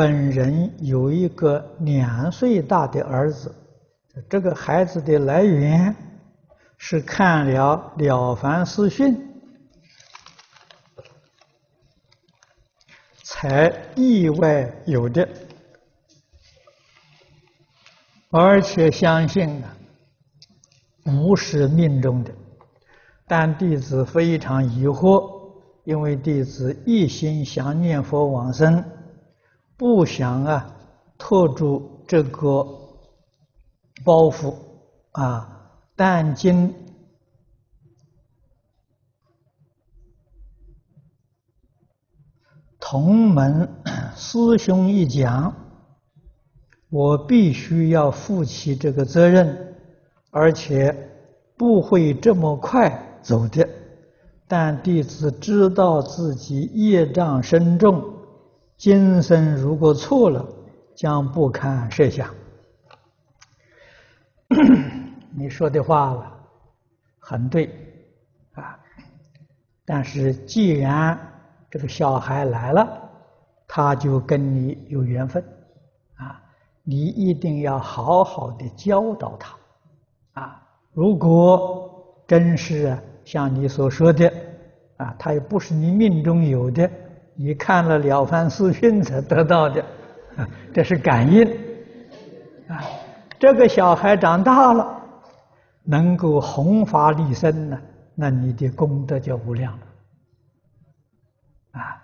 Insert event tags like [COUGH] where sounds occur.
本人有一个两岁大的儿子，这个孩子的来源是看了《了凡四训》才意外有的，而且相信啊，不是命中的，但弟子非常疑惑。因为弟子一心想念佛往生，不想啊拖住这个包袱啊，但经同门 [COUGHS] 师兄一讲，我必须要负起这个责任，而且不会这么快走的。但弟子知道自己业障深重，今生如果错了，将不堪设想。[COUGHS] 你说的话，很对，啊！但是既然这个小孩来了，他就跟你有缘分，啊！你一定要好好的教导他，啊！如果真是像你所说的，啊，他也不是你命中有的，你看了《了凡四训》才得到的，[LAUGHS] 这是感应。啊，这个小孩长大了，能够弘法利身呢，那你的功德就无量了。啊。